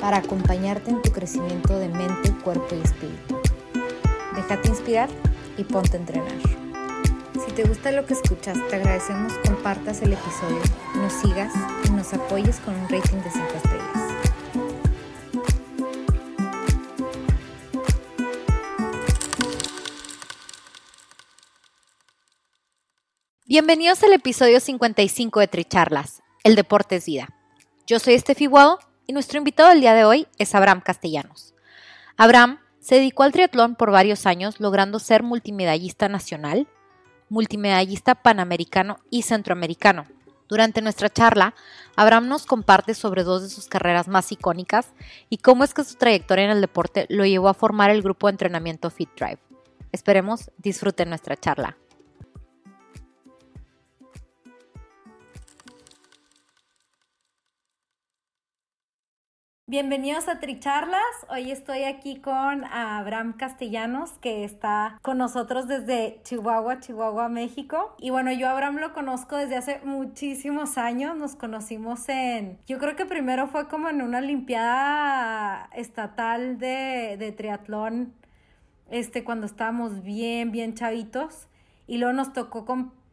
para acompañarte en tu crecimiento de mente, cuerpo y espíritu. Déjate inspirar y ponte a entrenar. Si te gusta lo que escuchas, te agradecemos compartas el episodio, nos sigas y nos apoyes con un rating de 5 estrellas. Bienvenidos al episodio 55 de Tricharlas, El Deporte es Vida. Yo soy Estefi Guado y nuestro invitado del día de hoy es Abraham Castellanos. Abraham se dedicó al triatlón por varios años, logrando ser multimedallista nacional, multimedallista panamericano y centroamericano. Durante nuestra charla, Abraham nos comparte sobre dos de sus carreras más icónicas y cómo es que su trayectoria en el deporte lo llevó a formar el grupo de entrenamiento Fit Drive. Esperemos disfruten nuestra charla. Bienvenidos a Tricharlas. Hoy estoy aquí con Abraham Castellanos, que está con nosotros desde Chihuahua, Chihuahua, México. Y bueno, yo Abraham lo conozco desde hace muchísimos años. Nos conocimos en, yo creo que primero fue como en una Olimpiada estatal de, de triatlón, este, cuando estábamos bien, bien chavitos. Y luego nos tocó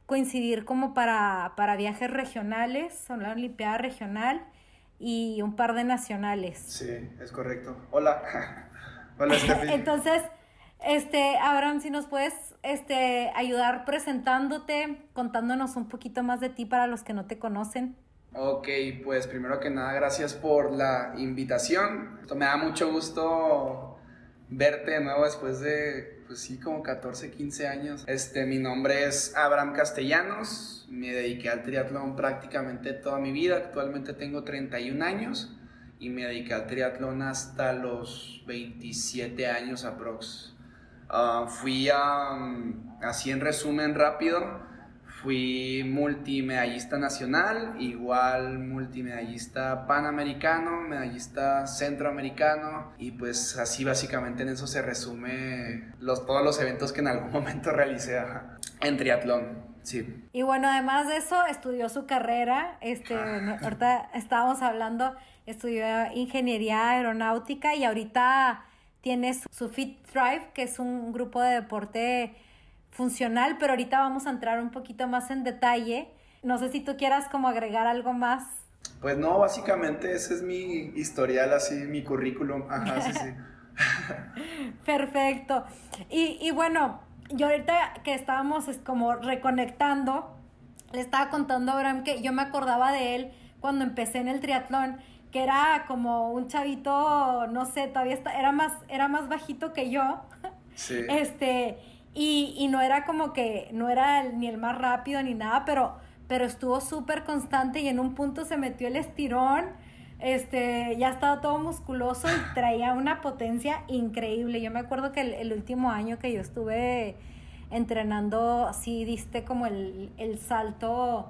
coincidir como para, para viajes regionales, la Olimpiada regional y un par de nacionales. Sí, es correcto. Hola. Hola, Steffi. Entonces, este, Abraham, si nos puedes este, ayudar presentándote, contándonos un poquito más de ti para los que no te conocen. Ok, pues primero que nada, gracias por la invitación. Me da mucho gusto verte de nuevo después de pues sí, como 14, 15 años. Este, mi nombre es Abraham Castellanos, me dediqué al triatlón prácticamente toda mi vida, actualmente tengo 31 años y me dediqué al triatlón hasta los 27 años aprox. Uh, fui a, así en resumen rápido, Fui multimedallista nacional, igual multimedallista panamericano, medallista centroamericano y pues así básicamente en eso se resume los, todos los eventos que en algún momento realicé en triatlón. Sí. Y bueno, además de eso, estudió su carrera. Este, ahorita estábamos hablando, estudió ingeniería aeronáutica y ahorita tiene su Fit Drive, que es un grupo de deporte funcional, pero ahorita vamos a entrar un poquito más en detalle. No sé si tú quieras como agregar algo más. Pues no, básicamente ese es mi historial, así, mi currículum. Ajá, sí, sí. Perfecto. Y, y, bueno, yo ahorita que estábamos como reconectando, le estaba contando a Abraham que yo me acordaba de él cuando empecé en el triatlón, que era como un chavito, no sé, todavía está, era más, era más bajito que yo. Sí. Este, y, no era como que, no era ni el más rápido ni nada, pero, pero estuvo súper constante y en un punto se metió el estirón, este, ya estaba todo musculoso y traía una potencia increíble. Yo me acuerdo que el, último año que yo estuve entrenando, sí diste como el, el salto,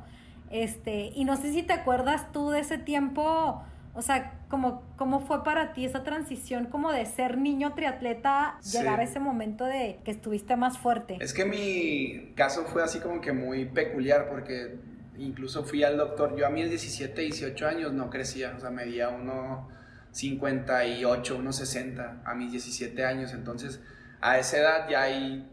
este, y no sé si te acuerdas tú de ese tiempo, o sea, ¿cómo, ¿cómo fue para ti esa transición como de ser niño triatleta, llegar a ese momento de que estuviste más fuerte? Es que mi caso fue así como que muy peculiar porque incluso fui al doctor, yo a mis 17, 18 años no crecía, o sea, medía uno 58, 1,60 a mis 17 años, entonces a esa edad ya hay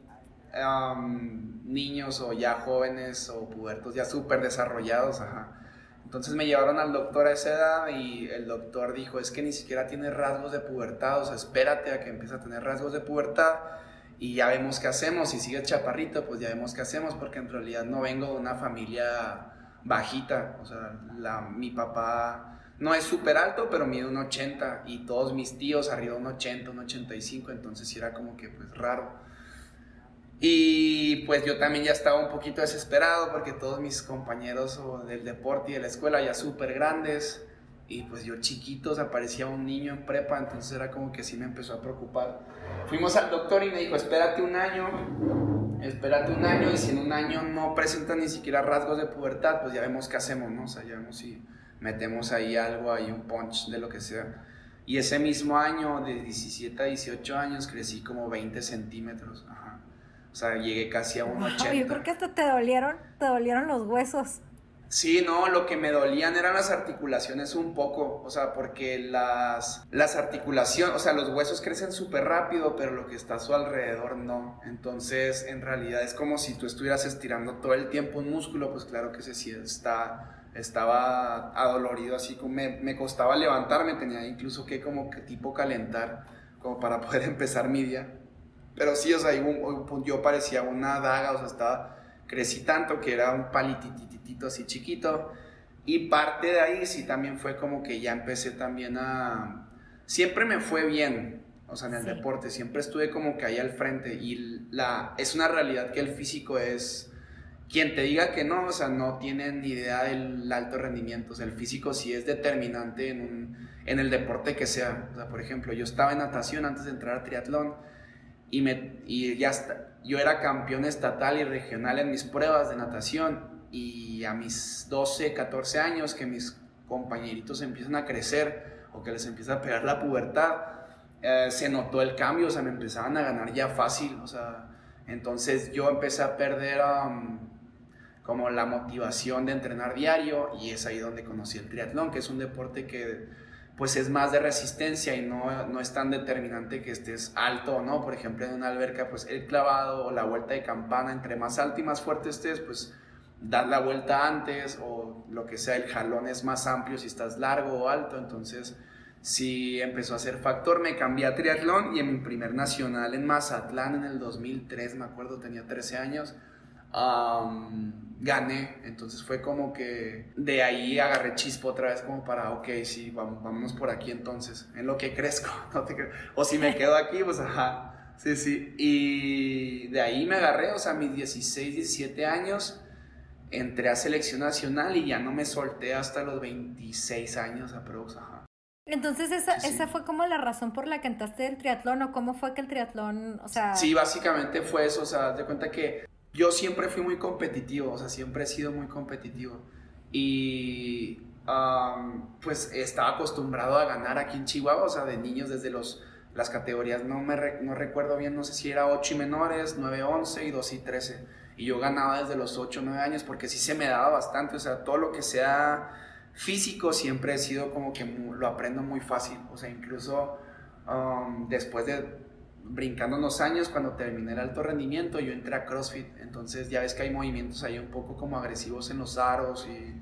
niños o ya jóvenes o pubertos ya súper desarrollados, ajá entonces me llevaron al doctor a esa edad y el doctor dijo, es que ni siquiera tiene rasgos de pubertad, o sea, espérate a que empiece a tener rasgos de pubertad y ya vemos qué hacemos. Si sigue chaparrito, pues ya vemos qué hacemos, porque en realidad no vengo de una familia bajita, o sea, la, mi papá no es súper alto, pero mide un 80 y todos mis tíos arriba un 80, un 85, entonces era como que pues raro. Y pues yo también ya estaba un poquito desesperado porque todos mis compañeros del deporte y de la escuela ya súper grandes y pues yo chiquito, o sea, parecía un niño en prepa, entonces era como que sí me empezó a preocupar. Fuimos al doctor y me dijo, espérate un año, espérate un año, y si en un año no presenta ni siquiera rasgos de pubertad, pues ya vemos qué hacemos, ¿no? O sea, ya vemos si metemos ahí algo, ahí un punch de lo que sea. Y ese mismo año, de 17 a 18 años, crecí como 20 centímetros. Ajá. O sea, llegué casi a un Wow, 80. yo creo que hasta te dolieron, te dolieron los huesos. Sí, no, lo que me dolían eran las articulaciones un poco, o sea, porque las, las articulaciones, o sea, los huesos crecen súper rápido, pero lo que está a su alrededor no. Entonces, en realidad es como si tú estuvieras estirando todo el tiempo un músculo, pues claro que se sí está, estaba adolorido, así como me, me costaba levantarme, tenía incluso que como que tipo calentar, como para poder empezar mi día. Pero sí, o sea, un- yo parecía una daga, o sea, estaba, crecí tanto que era un palitititito así chiquito. Y parte de ahí sí también fue como que ya empecé también a... Siempre me fue bien, o sea, en el Sí. deporte, siempre estuve como que ahí al frente y la, es una realidad que el físico es... Quien te diga que no, o sea, no tiene ni idea del alto rendimiento, o sea, el físico sí es determinante en, un, en el deporte que sea. O sea, por ejemplo, yo estaba en natación antes de entrar a triatlón y, me, y ya está, yo era campeón estatal y regional en mis pruebas de natación y a mis 12, 14 años que mis compañeritos empiezan a crecer o que les empieza a pegar la pubertad, eh, se notó el cambio, o sea, me empezaban a ganar ya fácil, o sea, entonces yo empecé a perder como la motivación de entrenar diario y es ahí donde conocí el triatlón, que es un deporte que pues es más de resistencia y no, no es tan determinante que estés alto o no. Por ejemplo, en una alberca, pues el clavado o la vuelta de campana, entre más alto y más fuerte estés, pues das la vuelta antes o lo que sea, el jalón es más amplio si estás largo o alto. Entonces, sí empezó a ser factor. Me cambié a triatlón y en mi primer nacional en Mazatlán en el 2003, me acuerdo, tenía 13 años. Um, gané, entonces fue como que de ahí agarré chispo otra vez como para, ok, sí, vamos, vámonos por aquí entonces, en lo que crezco, no te cre- o si me quedo aquí, pues ajá, sí, sí, y de ahí me agarré, o sea, mis 16, 17 años, entré a selección nacional y ya no me solté hasta los 26 años aprox, ajá. Entonces, esa, Sí. esa fue como la razón por la que entraste del triatlón o cómo fue que el triatlón, o sea... Sí, básicamente fue eso, o sea, de cuenta que yo siempre fui muy competitivo, o sea, siempre he sido muy competitivo. Y am, pues estaba acostumbrado a ganar aquí en Chihuahua, o sea, de niños desde los, las categorías, no, me re- no recuerdo bien, no sé si era 8 y menores, 9, 11 y 2 y 13. Y yo ganaba desde los 8, 9 años porque sí se me daba bastante, o sea, todo lo que sea físico siempre he sido como que mu- lo aprendo muy fácil, o sea, incluso um, después de brincando unos años, cuando terminé el alto rendimiento, yo entré a CrossFit, entonces ya ves que hay movimientos ahí un poco como agresivos en los aros y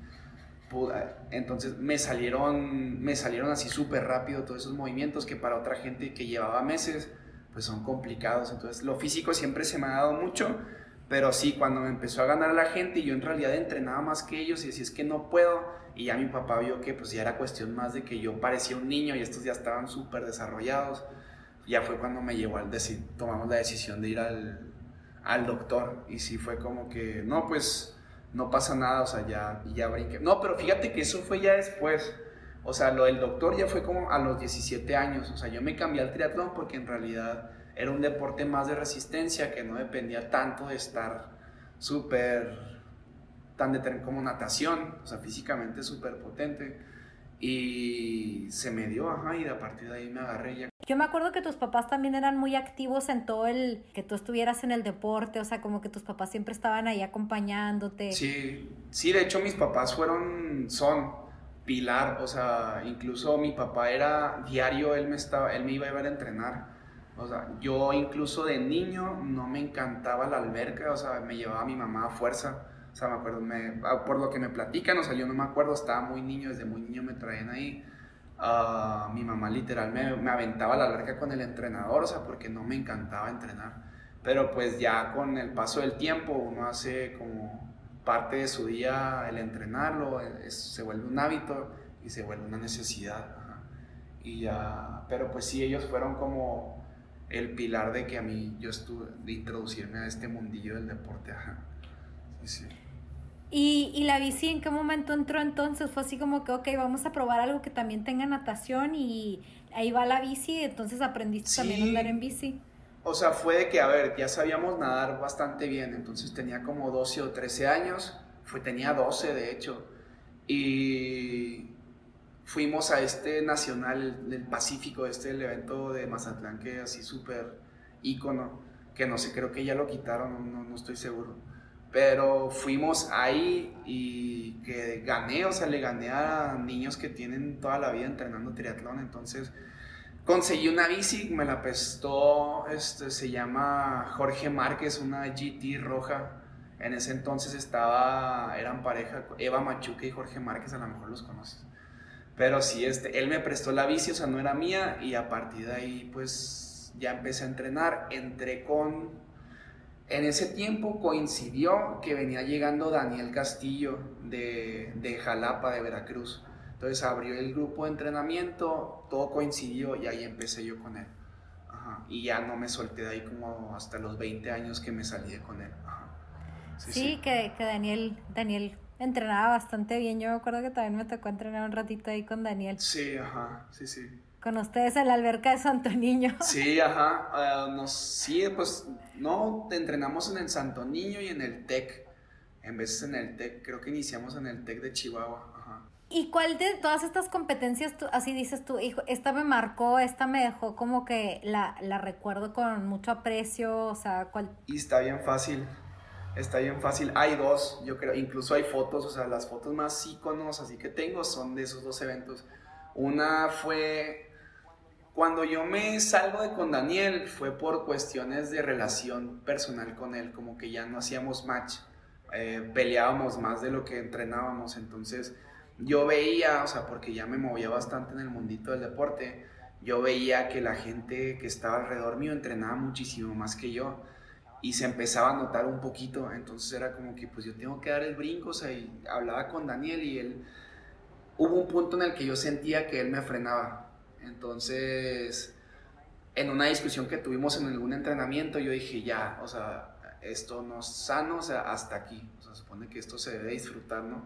puda- entonces me salieron, me salieron así súper rápido todos esos movimientos que para otra gente que llevaba meses, pues son complicados, entonces lo físico siempre se me ha dado mucho, pero sí, cuando me empezó a ganar la gente yo en realidad entrenaba más que ellos y decía es que no puedo, y ya mi papá vio que pues ya era cuestión más de que yo parecía un niño y estos ya estaban súper desarrollados, ya fue cuando me llevó al decir, tomamos la decisión de ir al, al doctor y sí fue como que, no, pues no pasa nada, o sea, ya, ya brinqué. No, pero fíjate que eso fue ya después. O sea, lo del doctor ya fue como a los 17 años. O sea, yo me cambié al triatlón porque en realidad era un deporte más de resistencia que no dependía tanto de estar súper, tan determinado como natación, o sea, físicamente súper potente. Y se me dio, ajá, y a partir de ahí me agarré ya. Yo me acuerdo que tus papás también eran muy activos en todo el que tú estuvieras en el deporte, o sea, como que tus papás siempre estaban ahí acompañándote. Sí, sí, de hecho mis papás fueron, son pilar, o sea, incluso mi papá era diario, él me, estaba, él me iba a llevar a entrenar. O sea, yo incluso de niño no me encantaba la alberca, o sea, me llevaba mi mamá a fuerza. O sea, me acuerdo, me- ah, por lo que me platican, o sea, yo no me acuerdo, estaba muy niño, desde muy niño me traían ahí. Ah, mi mamá literal me, aventaba a la alberca con el entrenador, o sea, porque no me encantaba entrenar. Pero pues ya con el paso del tiempo uno hace como parte de su día el entrenarlo, es- se vuelve un hábito y se vuelve una necesidad. Y ya, pero pues sí, ellos fueron como el pilar de que a mí yo estuve, de introducirme a este mundillo del deporte. Ajá. Sí, sí. Y, y la bici, ¿en qué momento entró entonces? Fue así como que, ok, vamos a probar algo que también tenga natación y ahí va la bici, entonces aprendiste también a andar en bici. O sea, fue de que, a ver, ya sabíamos nadar bastante bien, entonces tenía como 12 o 13 años, fue, tenía 12 de hecho, y fuimos a este nacional del Pacífico, este el evento de Mazatlán que así súper ícono, que no sé, creo que ya lo quitaron, no, no estoy seguro. Pero fuimos ahí y que gané, o sea, le gané a niños que tienen toda la vida entrenando triatlón, entonces Conseguí una bici, me la prestó, este, se llama Jorge Márquez, una GT roja. En ese entonces estaba, eran pareja, Eva Machuque y Jorge Márquez, a lo mejor los conoces. Pero sí, este, él me prestó la bici, o sea, no era mía, y a partir de ahí, pues, ya empecé a entrenar. Entré con, en ese tiempo coincidió que venía llegando Daniel Castillo de, de Jalapa, de Veracruz. Entonces abrió el grupo de entrenamiento, todo coincidió y ahí empecé yo con él. Y ya no me solté de ahí como hasta los 20 años que me salí con él. Sí, Que, que, Daniel, Daniel entrenaba bastante bien. Yo me acuerdo que también me tocó entrenar un ratito ahí con Daniel. Sí, ajá, sí, sí. Con ustedes en la alberca de Santo Niño. Sí, ajá. Ah, nos, sí, pues no, entrenamos en el Santo Niño y en el TEC. En veces en el TEC, creo que iniciamos en el TEC de Chihuahua. ¿Y cuál de todas estas competencias, tú, así dices tú, hijo, esta me marcó, esta me dejó como que la, la recuerdo con mucho aprecio, o sea, cuál... Y está bien fácil, está bien fácil. Hay dos, yo creo, incluso hay fotos, o sea, las fotos más íconos así que tengo son de esos dos eventos. Una fue cuando yo me salgo de con Daniel, fue por cuestiones de relación personal con él, como que ya no hacíamos match, eh, peleábamos más de lo que entrenábamos, entonces yo veía, o sea, porque ya me movía bastante en el mundito del deporte, yo veía que la gente que estaba alrededor mío entrenaba muchísimo más que yo y se empezaba a notar un poquito, entonces era como que pues yo tengo que dar el brinco, o sea, y hablaba con Daniel y él, hubo un punto en el que yo sentía que él me frenaba, entonces en una discusión que tuvimos en algún entrenamiento yo dije ya, o sea, esto no es sano, o sea, hasta aquí, o sea, supone que esto se debe disfrutar, ¿no?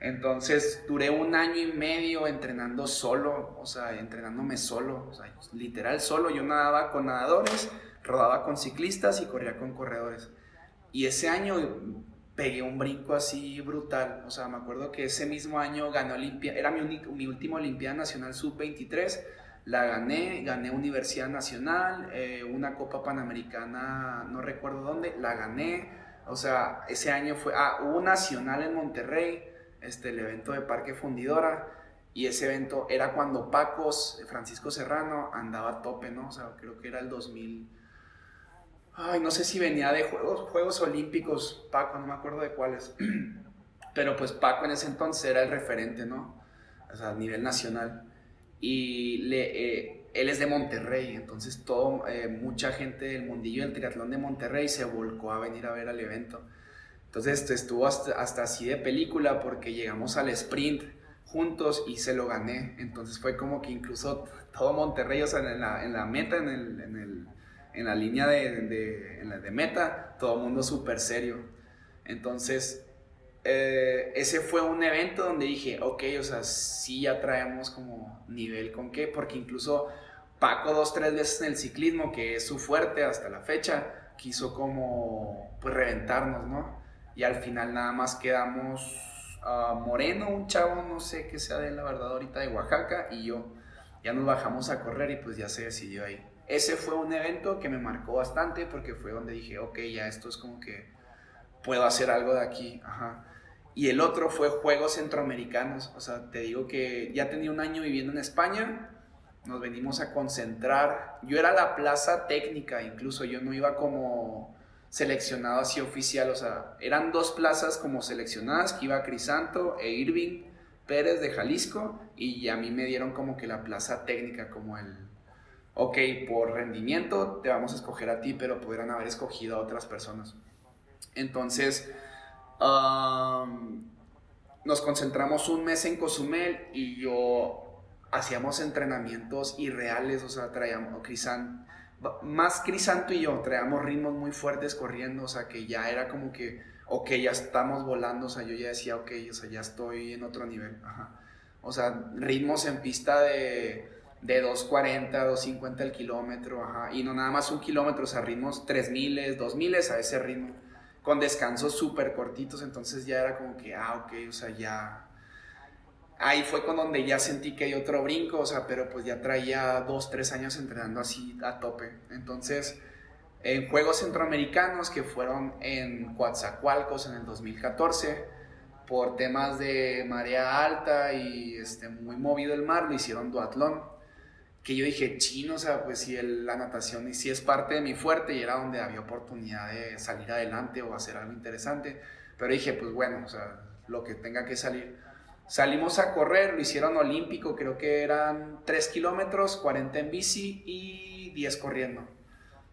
Entonces duré un año y medio entrenando solo, o sea, entrenándome solo, o sea, literal solo. Yo nadaba con nadadores, rodaba con ciclistas y corría con corredores. Y ese año pegué un brinco así brutal. O sea, me acuerdo que ese mismo año gané Olimpia, era mi, mi última Olimpiada Nacional Sub-23. La gané, gané Universidad Nacional, eh, una Copa Panamericana, no recuerdo dónde, la gané. O sea, ese año fue, ah, hubo Nacional en Monterrey este, el evento de Parque Fundidora. Y ese evento era cuando Pacos, Francisco Serrano, andaba a tope, ¿no? O sea, creo que era el 2000. Ay, no sé si venía de Juegos, Juegos Olímpicos, Paco, no me acuerdo de cuáles. Pero pues Paco en ese entonces era el referente, ¿no? O sea, a nivel nacional. Y le, eh, él es de Monterrey, entonces todo, eh, mucha gente del mundillo del triatlón de Monterrey se volcó a venir a ver al evento. Entonces estuvo hasta, así de película porque llegamos al sprint juntos y se lo gané. Entonces fue como que incluso todo Monterrey, o sea, en la, en la meta, en, el, en, el, en, la línea de, meta, todo el mundo súper serio. Entonces, eh, ese fue un evento donde dije, ok, o sea, sí ya traemos como nivel con qué, porque incluso Paco dos, tres veces en el ciclismo, que es su fuerte hasta la fecha, quiso como pues reventarnos, ¿no? y al final nada más quedamos uh, Moreno, un chavo, no sé qué sea de la verdad ahorita de Oaxaca, y yo. Ya nos bajamos a correr y pues ya se decidió ahí. Ese fue un evento que me marcó bastante porque fue donde dije, ok, ya esto es como que puedo hacer algo de aquí. Y el otro fue Juegos Centroamericanos. O sea, te digo que ya tenía un año viviendo en España, nos venimos a concentrar. Yo era la plaza técnica, incluso yo no iba como seleccionado así oficial, o sea, eran dos plazas como seleccionadas, que iba Crisanto e Irving Pérez de Jalisco, y a mí me dieron como que la plaza técnica, como el, ok, por rendimiento te vamos a escoger a ti, pero pudieran haber escogido a otras personas. Entonces, nos concentramos un mes en Cozumel y yo hacíamos entrenamientos irreales, o sea, traíamos más Crisanto y yo traíamos ritmos muy fuertes corriendo, o sea que ya era como que ok, ya estamos volando, o sea, yo ya decía, ok, o sea, ya estoy en otro nivel. O sea, ritmos en pista de, de 240, 250 el kilómetro, y no nada más un kilómetro, o sea, ritmos 3000, 2000 a ese ritmo, con descansos súper cortitos, entonces ya era como que, ah, ok, o sea, ya... Ahí fue con donde ya sentí que hay otro brinco, o sea, pero pues ya traía dos, tres años entrenando así a tope. Entonces, en Juegos Centroamericanos que fueron en Coatzacoalcos en el 2014, por temas de marea alta y este, muy movido el mar, lo hicieron duatlón. Que yo dije, chino, o sea, pues si la natación y si es parte de mi fuerte y era donde había oportunidad de salir adelante o hacer algo interesante. Pero dije, pues bueno, o sea, lo que tenga que salir. Salimos a correr, lo hicieron olímpico, creo que eran 3 kilómetros, 40 en bici y 10 corriendo.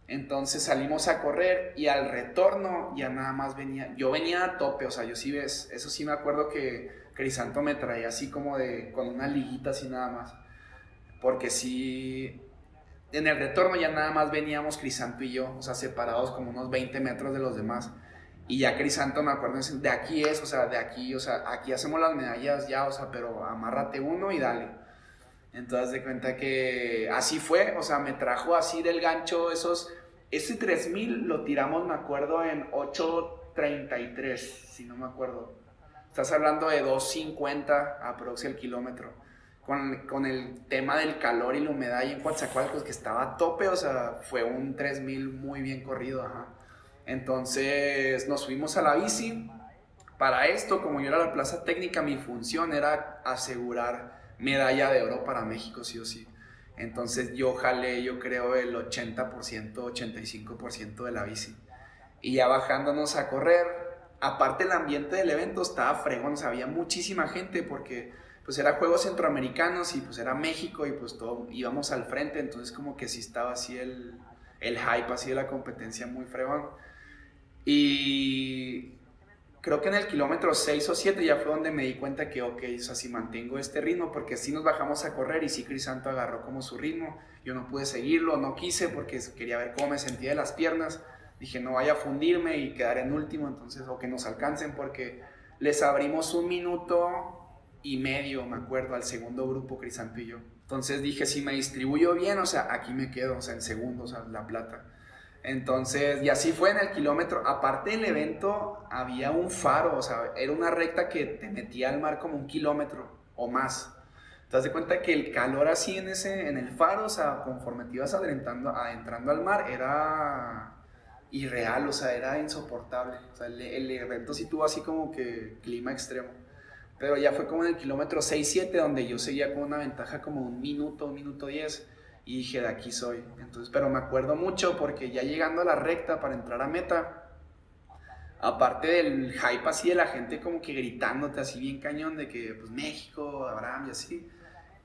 Entonces salimos a correr y al retorno ya nada más venía, yo venía a tope, o sea, yo sí ves, eso sí me acuerdo que Crisanto me traía así como de, con una liguita así nada más, porque sí, en el retorno ya nada más veníamos Crisanto y yo, o sea, separados como unos 20 metros de los demás. Y ya Crisanto me acuerdo, de aquí es, o sea, de aquí, o sea, aquí hacemos las medallas ya, o sea, pero amárrate uno y dale. Entonces de cuenta que así fue, o sea, me trajo así del gancho esos ese 3000 lo tiramos, me acuerdo, en 8.33, si no me acuerdo. Estás hablando de 2.50 aproximadamente el kilómetro. Con, con, el tema del calor y la humedad y en Coatzacoalcos que estaba a tope, o sea, fue un 3000 muy bien corrido, ajá. Entonces nos subimos a la bici. Para esto, como yo era la plaza técnica, mi función era asegurar medalla de oro para México, sí o sí. Entonces yo jalé, yo creo, el 80%, 85% de la bici. Y ya bajándonos a correr, aparte el ambiente del evento estaba fregón, o había muchísima gente porque pues era Juegos Centroamericanos y pues era México y pues todo, íbamos al frente, entonces como que sí estaba así el, el hype, así de la competencia muy fregón. Y creo que en el kilómetro 6 o 7 ya fue donde me di cuenta que, ok, o sea, si mantengo este ritmo, porque si nos bajamos a correr y sí Crisanto agarró como su ritmo, yo no pude seguirlo, no quise porque quería ver cómo me sentía de las piernas, dije no vaya a fundirme y quedar en último, entonces, o que nos alcancen porque les abrimos un minuto y medio, me acuerdo, al segundo grupo Crisanto y yo. Entonces dije, si me distribuyo bien, o sea, aquí me quedo, o sea, en segundos, o sea, la plata. Entonces, y así fue en el kilómetro. Aparte del evento, había un faro, o sea, era una recta que te metía al mar como un kilómetro o más. Te das cuenta que el calor así en, ese, en el faro, o sea, conforme te ibas adentrando, adentrando al mar, era irreal, o sea, era insoportable. O sea, el, evento sí tuvo así como que clima extremo. Pero ya fue como en el kilómetro 6-7, donde yo seguía con una ventaja como un minuto, un minuto 10 y dije, de aquí soy. Entonces, pero me acuerdo mucho porque ya llegando a la recta para entrar a meta, aparte del hype así de la gente como que gritándote así bien cañón de que pues México, Abraham y así,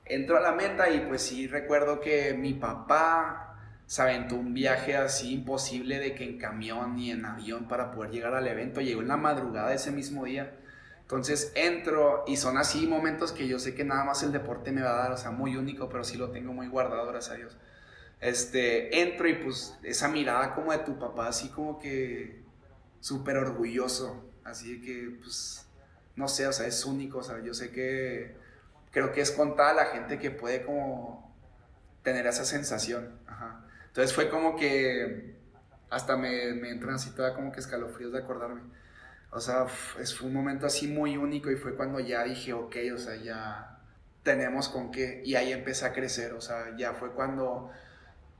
entro a la meta y pues sí recuerdo que mi papá se aventó un viaje así imposible de que en camión ni en avión para poder llegar al evento, llegó en la madrugada ese mismo día entonces entro y son así momentos que yo sé que nada más el deporte me va a dar, o sea, muy único, pero sí lo tengo muy guardado, gracias a Dios. Este, entro y pues esa mirada como de tu papá, así como que súper orgulloso, así que pues, no sé, o sea, es único, o sea, yo sé que creo que es contada la gente que puede como tener esa sensación, Ajá. Entonces fue como que hasta me, me entran así toda como que escalofríos de acordarme. O sea, fue un momento así muy único y fue cuando ya dije, ok, o sea, ya tenemos con qué. Y ahí empecé a crecer, o sea, ya fue cuando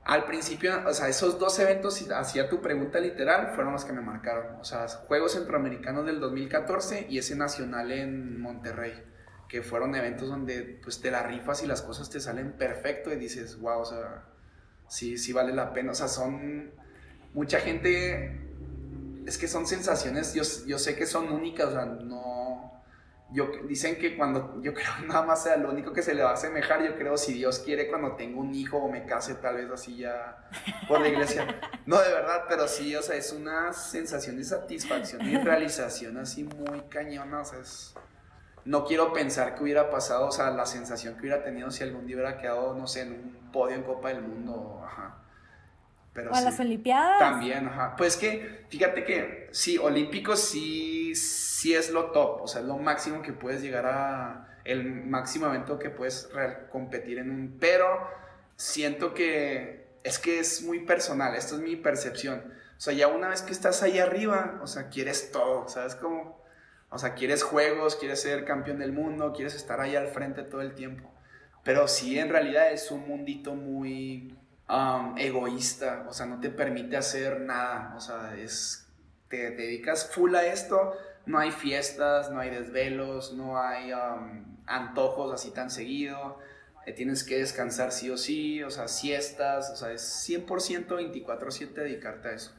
al principio, o sea, esos dos eventos, hacía tu pregunta literal, fueron los que me marcaron. O sea, Juegos Centroamericanos del 2014 y ese nacional en Monterrey, que fueron eventos donde pues te la rifas y las cosas te salen perfecto y dices, wow, o sea, sí, sí vale la pena. O sea, son mucha gente es que son sensaciones, yo, yo sé que son únicas, o sea, no... Yo, dicen que cuando, yo creo nada más sea lo único que se le va a asemejar, yo creo si Dios quiere cuando tengo un hijo o me case tal vez así ya por la iglesia. No, de verdad, pero sí, o sea, es una sensación de satisfacción y realización así muy cañona, o sea, es, no quiero pensar que hubiera pasado, o sea, la sensación que hubiera tenido si algún día hubiera quedado, no sé, en un podio en Copa del Mundo, ajá Pero o a las Olimpiadas. También, ajá. Pues que, fíjate que sí, Olímpicos sí, sí es lo top, o sea, es lo máximo que puedes llegar a, el máximo evento que puedes competir en un, pero siento que es que es muy personal, esto es mi percepción. O sea, ya una vez que estás ahí arriba, o sea, quieres todo, ¿sabes cómo? O sea, quieres juegos, quieres ser campeón del mundo, quieres estar ahí al frente todo el tiempo. Pero sí, en realidad es un mundito muy um, egoísta, o sea, no te permite hacer nada, o sea, es, te, dedicas full a esto, no hay fiestas, no hay desvelos, no hay antojos así tan seguido, eh, tienes que descansar sí o sí, o sea, siestas, o sea, es 100% 24/7 dedicarte a eso.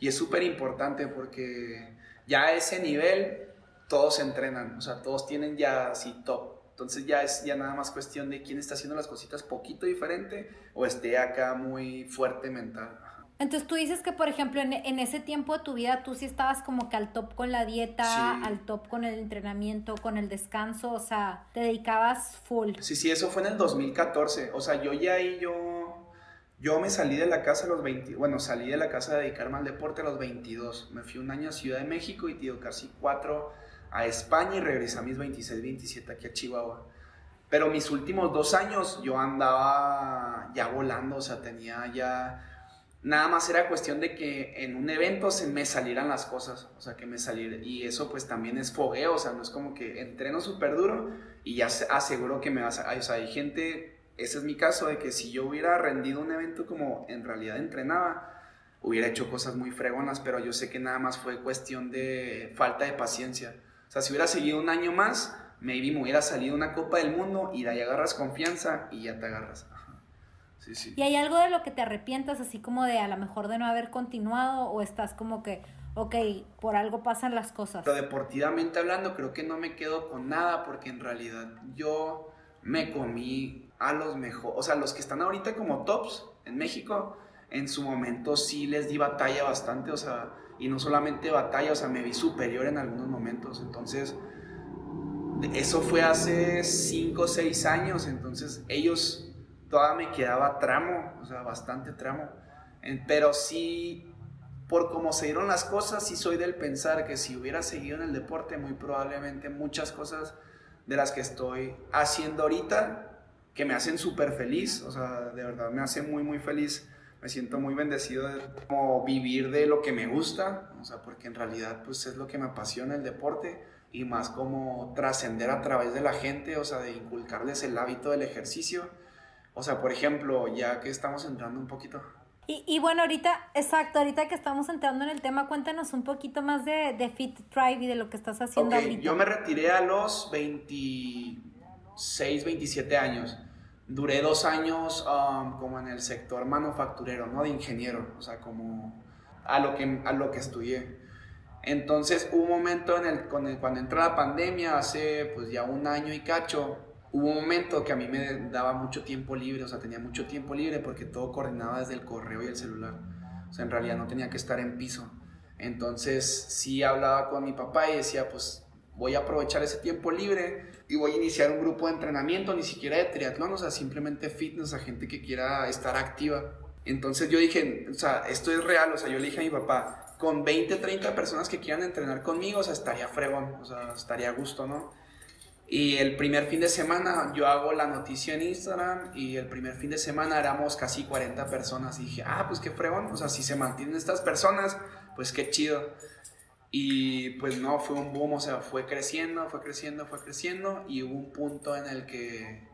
Y es súper importante porque ya a ese nivel todos entrenan, o sea, todos tienen ya así top. Entonces ya es ya nada más cuestión de quién está haciendo las cositas poquito diferente o esté acá muy fuerte mental. Entonces tú dices que, por ejemplo, en, ese tiempo de tu vida tú sí estabas como que al top con la dieta, al top con el entrenamiento, con el descanso, o sea, te dedicabas full. Sí, sí, eso fue en el 2014. O sea, yo ya ahí yo yo me salí de la casa a los 20, bueno, salí de la casa a dedicarme al deporte a los 22. Me fui un año a Ciudad de México y tío, casi cuatro a España y regresé a mis 26, 27 aquí a Chihuahua. Pero mis últimos dos años yo andaba ya volando, o sea, tenía ya... Nada más era cuestión de que en un evento se me salieran las cosas, o sea, que me saliera. Y eso pues también es fogueo, o sea, no es como que entreno súper duro y ya aseguro que me vas a... O sea, hay gente ese es mi caso, de que si yo hubiera rendido un evento como en realidad entrenaba, hubiera hecho cosas muy fregonas, pero yo sé que nada más fue cuestión de falta de paciencia. O sea, si hubiera seguido un año más, maybe me hubiera salido una Copa del Mundo y de ahí agarras confianza y ya te agarras. Sí, sí. ¿Y hay algo de lo que te arrepientas, así como de a lo mejor de no haber continuado o estás como que, ok, por algo pasan las cosas? Pero deportivamente hablando, creo que no me quedo con nada porque en realidad yo me comí a los mejores, o sea, los que están ahorita como tops en México, en su momento sí les di batalla bastante, o sea, y no solamente batalla, o sea, me vi superior en algunos momentos, entonces, eso fue hace 5 o 6 años, entonces ellos, todavía me quedaba tramo, o sea, bastante tramo, pero sí, por cómo se dieron las cosas, sí soy del pensar que si hubiera seguido en el deporte, muy probablemente muchas cosas de las que estoy haciendo ahorita, que me hacen súper feliz, o sea, de verdad me hace muy, muy feliz. Me siento muy bendecido de como vivir de lo que me gusta, o sea, porque en realidad pues es lo que me apasiona el deporte y más como trascender a través de la gente, o sea, de inculcarles el hábito del ejercicio. O sea, por ejemplo, ya que estamos entrando un poquito. Y, y bueno, ahorita, exacto, ahorita que estamos entrando en el tema, cuéntanos un poquito más de, de Fit Drive y de lo que estás haciendo okay, ahorita. Yo me retiré a los 26, 27 años duré dos años um, como en el sector manufacturero, ¿no? De ingeniero, o sea, como a lo que, a lo que estudié. Entonces hubo un momento en el, cuando entró la pandemia, hace pues ya un año y cacho, hubo un momento que a mí me daba mucho tiempo libre, o sea, tenía mucho tiempo libre porque todo coordinaba desde el correo y el celular. O sea, en realidad no tenía que estar en piso. Entonces sí hablaba con mi papá y decía, pues voy a aprovechar ese tiempo libre y voy a iniciar un grupo de entrenamiento, ni siquiera de triatlón, o sea, simplemente fitness a gente que quiera estar activa. Entonces yo dije, o sea, esto es real, o sea, yo le dije a mi papá, con 20, 30 personas que quieran entrenar conmigo, o sea, estaría fregón, o sea, estaría a gusto, ¿no? Y el primer fin de semana yo hago la noticia en Instagram y el primer fin de semana éramos casi 40 personas y dije, ah, pues qué fregón, o sea, si se mantienen estas personas, pues qué chido. Y pues no, fue un boom, o sea, fue creciendo, fue creciendo, fue creciendo y hubo un punto en el que,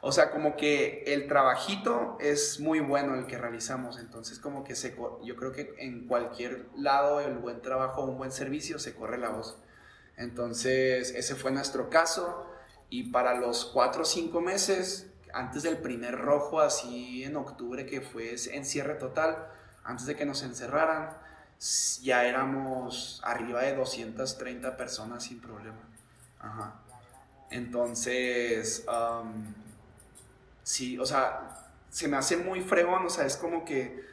o sea, como que el trabajito es muy bueno el que realizamos, entonces como que se, yo creo que en cualquier lado el buen trabajo, un buen servicio, se corre la voz. Entonces ese fue nuestro caso y para los cuatro o cinco meses, antes del primer rojo, así en octubre que fue encierre total, antes de que nos encerraran, ya éramos arriba de 230 personas sin problema. Ajá. Entonces, sí, o sea, se me hace muy fregón, o sea, es como que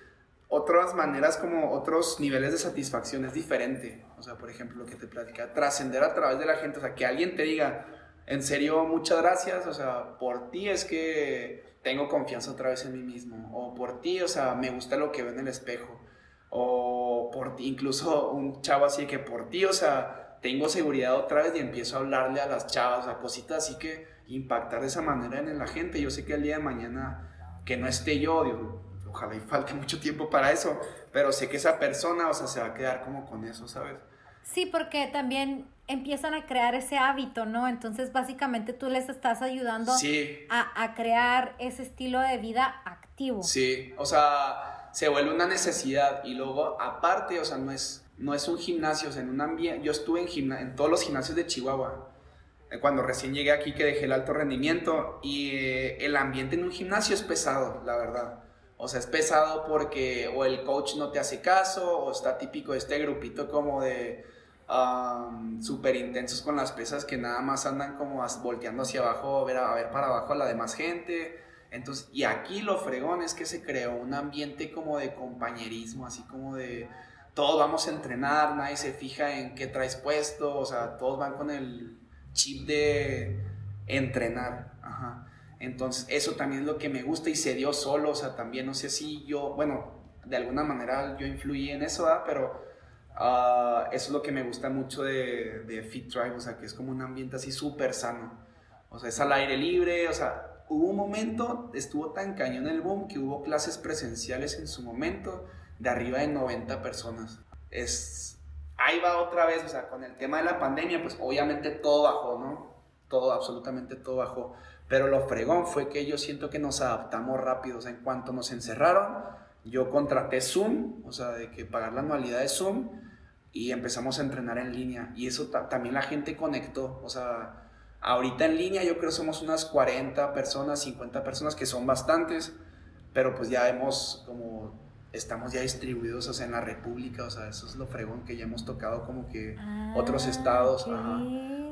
otras maneras, como otros niveles de satisfacción es diferente. O sea, por ejemplo, lo que te platica, trascender a través de la gente, o sea, que alguien te diga, en serio, muchas gracias, o sea, por ti es que tengo confianza otra vez en mí mismo, o por ti, o sea, me gusta lo que veo en el espejo, o por ti, incluso un chavo así que por ti, o sea, tengo seguridad otra vez y empiezo a hablarle a las chavas, a cositas así que impactar de esa manera en la gente. Yo sé que el día de mañana que no esté yo, ojalá y falte mucho tiempo para eso, pero sé que esa persona, o sea, se va a quedar como con eso, ¿sabes? Sí, porque también empiezan a crear ese hábito, ¿no? Entonces, básicamente tú les estás ayudando a, a, crear ese estilo de vida activo. Sí, o sea, se vuelve una necesidad y luego, aparte, o sea, no es, no es un gimnasio, o sea, en un ambiente, yo estuve en, en todos los gimnasios de Chihuahua, eh, cuando recién llegué aquí que dejé el alto rendimiento y eh, el ambiente en un gimnasio es pesado, la verdad. O sea, es pesado porque o el coach no te hace caso o está típico este grupito como de súper intensos con las pesas que nada más andan como volteando hacia abajo, ver, a ver para abajo a la demás gente. Entonces, y aquí lo fregón es que se creó un ambiente como de compañerismo, así como de todos vamos a entrenar, nadie se fija en qué traes puesto, o sea, todos van con el chip de entrenar. Entonces, eso también es lo que me gusta y se dio solo, o sea, también no sé si yo, bueno, de alguna manera yo influí en eso, pero Ah, eso es lo que me gusta mucho de, Fit Tribe, o sea, que es como un ambiente así súper sano. O sea, es al aire libre, o sea, hubo un momento, estuvo tan cañón el boom que hubo clases presenciales en su momento de arriba de 90 personas. Es, ahí va otra vez, o sea, con el tema de la pandemia, pues obviamente todo bajó, ¿no? Todo, absolutamente todo bajó. Pero lo fregón fue que yo siento que nos adaptamos rápido, o sea, en cuanto nos encerraron, yo contraté Zoom, o sea, de que pagar la anualidad de Zoom y empezamos a entrenar en línea. Y eso también la gente conectó, o sea, ahorita en línea yo creo somos unas 40 personas, 50 personas, que son bastantes, pero pues ya hemos como, estamos ya distribuidos, o sea, en la República, o sea, eso es lo fregón que ya hemos tocado como que ah, otros estados.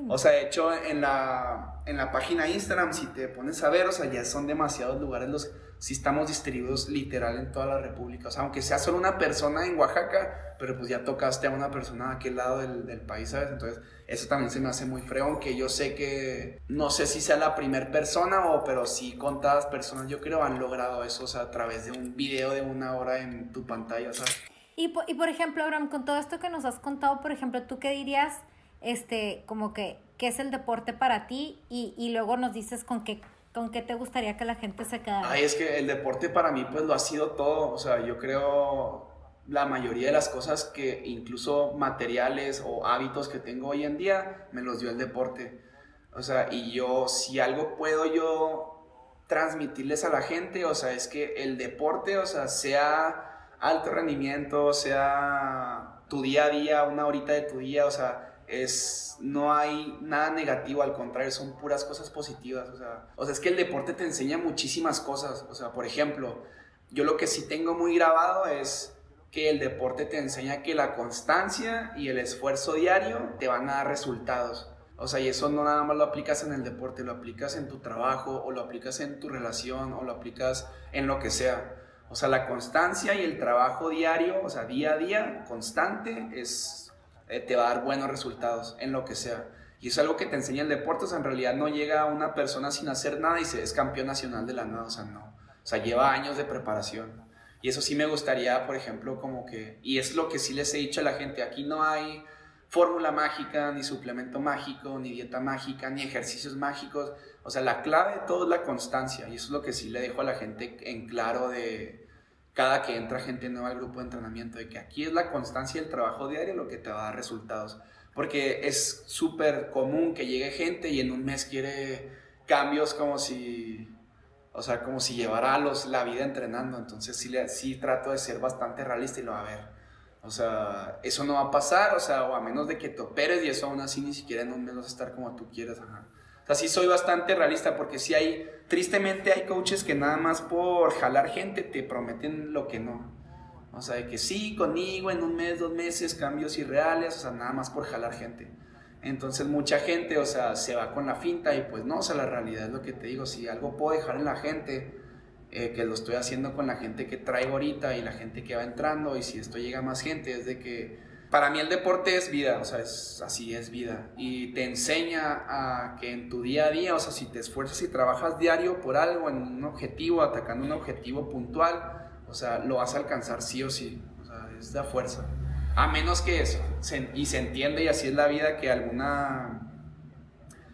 O sea, de hecho, en la, en la página Instagram, si te pones a ver, o sea, ya son demasiados lugares los si estamos distribuidos literal en toda la República. O sea, aunque sea solo una persona en Oaxaca, pero pues ya tocaste a una persona de aquel lado del, del país, ¿sabes? Entonces, eso también se me hace muy feo, aunque yo sé que, no sé si sea la primera persona, o, pero sí contadas personas, yo creo, han logrado eso, o sea, a través de un video de una hora en tu pantalla, ¿sabes? Y, y por ejemplo, Abraham, con todo esto que nos has contado, por ejemplo, ¿tú qué dirías, este, como que, qué es el deporte para ti? Y, y luego nos dices con qué ¿Con qué te gustaría que la gente se quedara? Ay, es que el deporte para mí pues lo ha sido todo, o sea, yo creo la mayoría de las cosas que incluso materiales o hábitos que tengo hoy en día me los dio el deporte. O sea, y yo si algo puedo yo transmitirles a la gente, o sea, es que el deporte, o sea, sea alto rendimiento, sea tu día a día, una horita de tu día, o sea, es, no hay nada negativo, al contrario, son puras cosas positivas. O sea, o sea, es que el deporte te enseña muchísimas cosas. O sea, por ejemplo, yo lo que sí tengo muy grabado es que el deporte te enseña que la constancia y el esfuerzo diario te van a dar resultados. O sea, y eso no nada más lo aplicas en el deporte, lo aplicas en tu trabajo, o lo aplicas en tu relación, o lo aplicas en lo que sea. O sea, la constancia y el trabajo diario, o sea, día a día, constante, es eh, te va a dar buenos resultados en lo que sea. Y es algo que te enseña el deporte, o sea, en realidad no llega una persona sin hacer nada y se es campeón nacional de la nada, o sea, no. O sea, lleva años de preparación. Y eso sí me gustaría, por ejemplo, como que, y es lo que sí les he dicho a la gente, aquí no hay fórmula mágica, ni suplemento mágico, ni dieta mágica, ni ejercicios mágicos. O sea, la clave de todo es la constancia. Y eso es lo que sí le dejo a la gente en claro de, cada que entra gente nueva al grupo de entrenamiento, de que aquí es la constancia y el trabajo diario lo que te va a dar resultados. Porque es súper común que llegue gente y en un mes quiere cambios como si, o sea, como si llevara los, la vida entrenando. Entonces sí, sí trato de ser bastante realista y lo va a ver. O sea, eso no va a pasar, o sea, o a menos de que te operes y eso aún así ni siquiera en un mes vas a estar como tú quieras. Ajá. Sea, soy bastante realista porque sí hay, tristemente hay coaches que nada más por jalar gente te prometen lo que no. O sea, de que sí, conmigo en un mes, dos meses, cambios irreales, o sea, nada más por jalar gente. Entonces mucha gente, o sea, se va con la finta y pues no, o sea, la realidad es lo que te digo, si algo puedo dejar en la gente, eh, que lo estoy haciendo con la gente que traigo ahorita y la gente que va entrando y si esto llega a más gente, es de que para mí el deporte es vida, o sea, es así, es vida. Y te enseña a que en tu día a día, o sea, si te esfuerzas y trabajas diario por algo, en un objetivo, atacando un objetivo puntual, o sea, lo vas a alcanzar sí o sí. O sea, es de fuerza. A menos que eso, y se entiende, y así es la vida, que alguna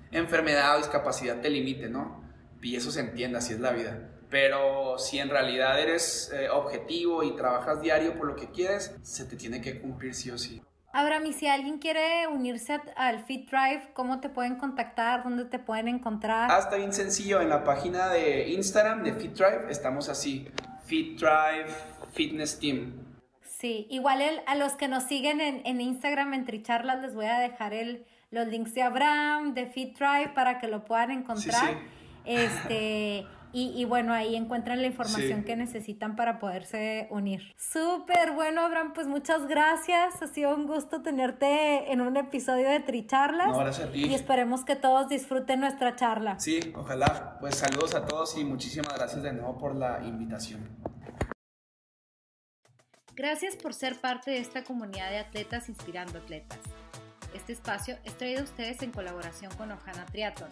enfermedad o discapacidad te limite, ¿no? Y eso se entiende, así es la vida. Pero si en realidad eres eh, objetivo y trabajas diario por lo que quieres, se te tiene que cumplir sí o sí. Abraham, y si alguien quiere unirse al Fit Drive, ¿cómo te pueden contactar? ¿Dónde te pueden encontrar? Ah, está bien sencillo. En la página de Instagram de Fit Drive estamos así. Fit Drive Fitness Team. Sí, igual a los que nos siguen en, en Instagram, en Tricharlas, les voy a dejar el, los links de Abraham, de Fit Drive, para que lo puedan encontrar. Sí, Este, y, bueno, ahí encuentran la información que necesitan para poderse unir. Súper bueno, Abraham, pues muchas gracias. Ha sido un gusto tenerte en un episodio de Tricharlas. No, gracias a ti. Y esperemos que todos disfruten nuestra charla. Sí, ojalá. Pues saludos a todos y muchísimas gracias de nuevo por la invitación. Gracias por ser parte de esta comunidad de atletas inspirando atletas. Este espacio es traído a ustedes en colaboración con Ojana Triathlon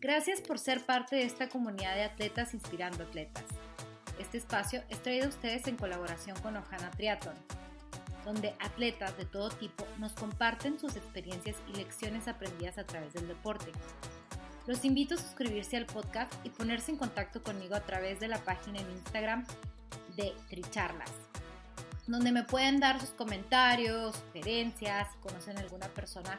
Gracias por ser parte de esta comunidad de atletas inspirando atletas. Este espacio es traído a ustedes en colaboración con Ojana Triathlon, donde atletas de todo tipo nos comparten sus experiencias y lecciones aprendidas a través del deporte. Los invito a suscribirse al podcast y ponerse en contacto conmigo a través de la página en Instagram de Tricharlas, donde me pueden dar sus comentarios, sugerencias, si conocen alguna persona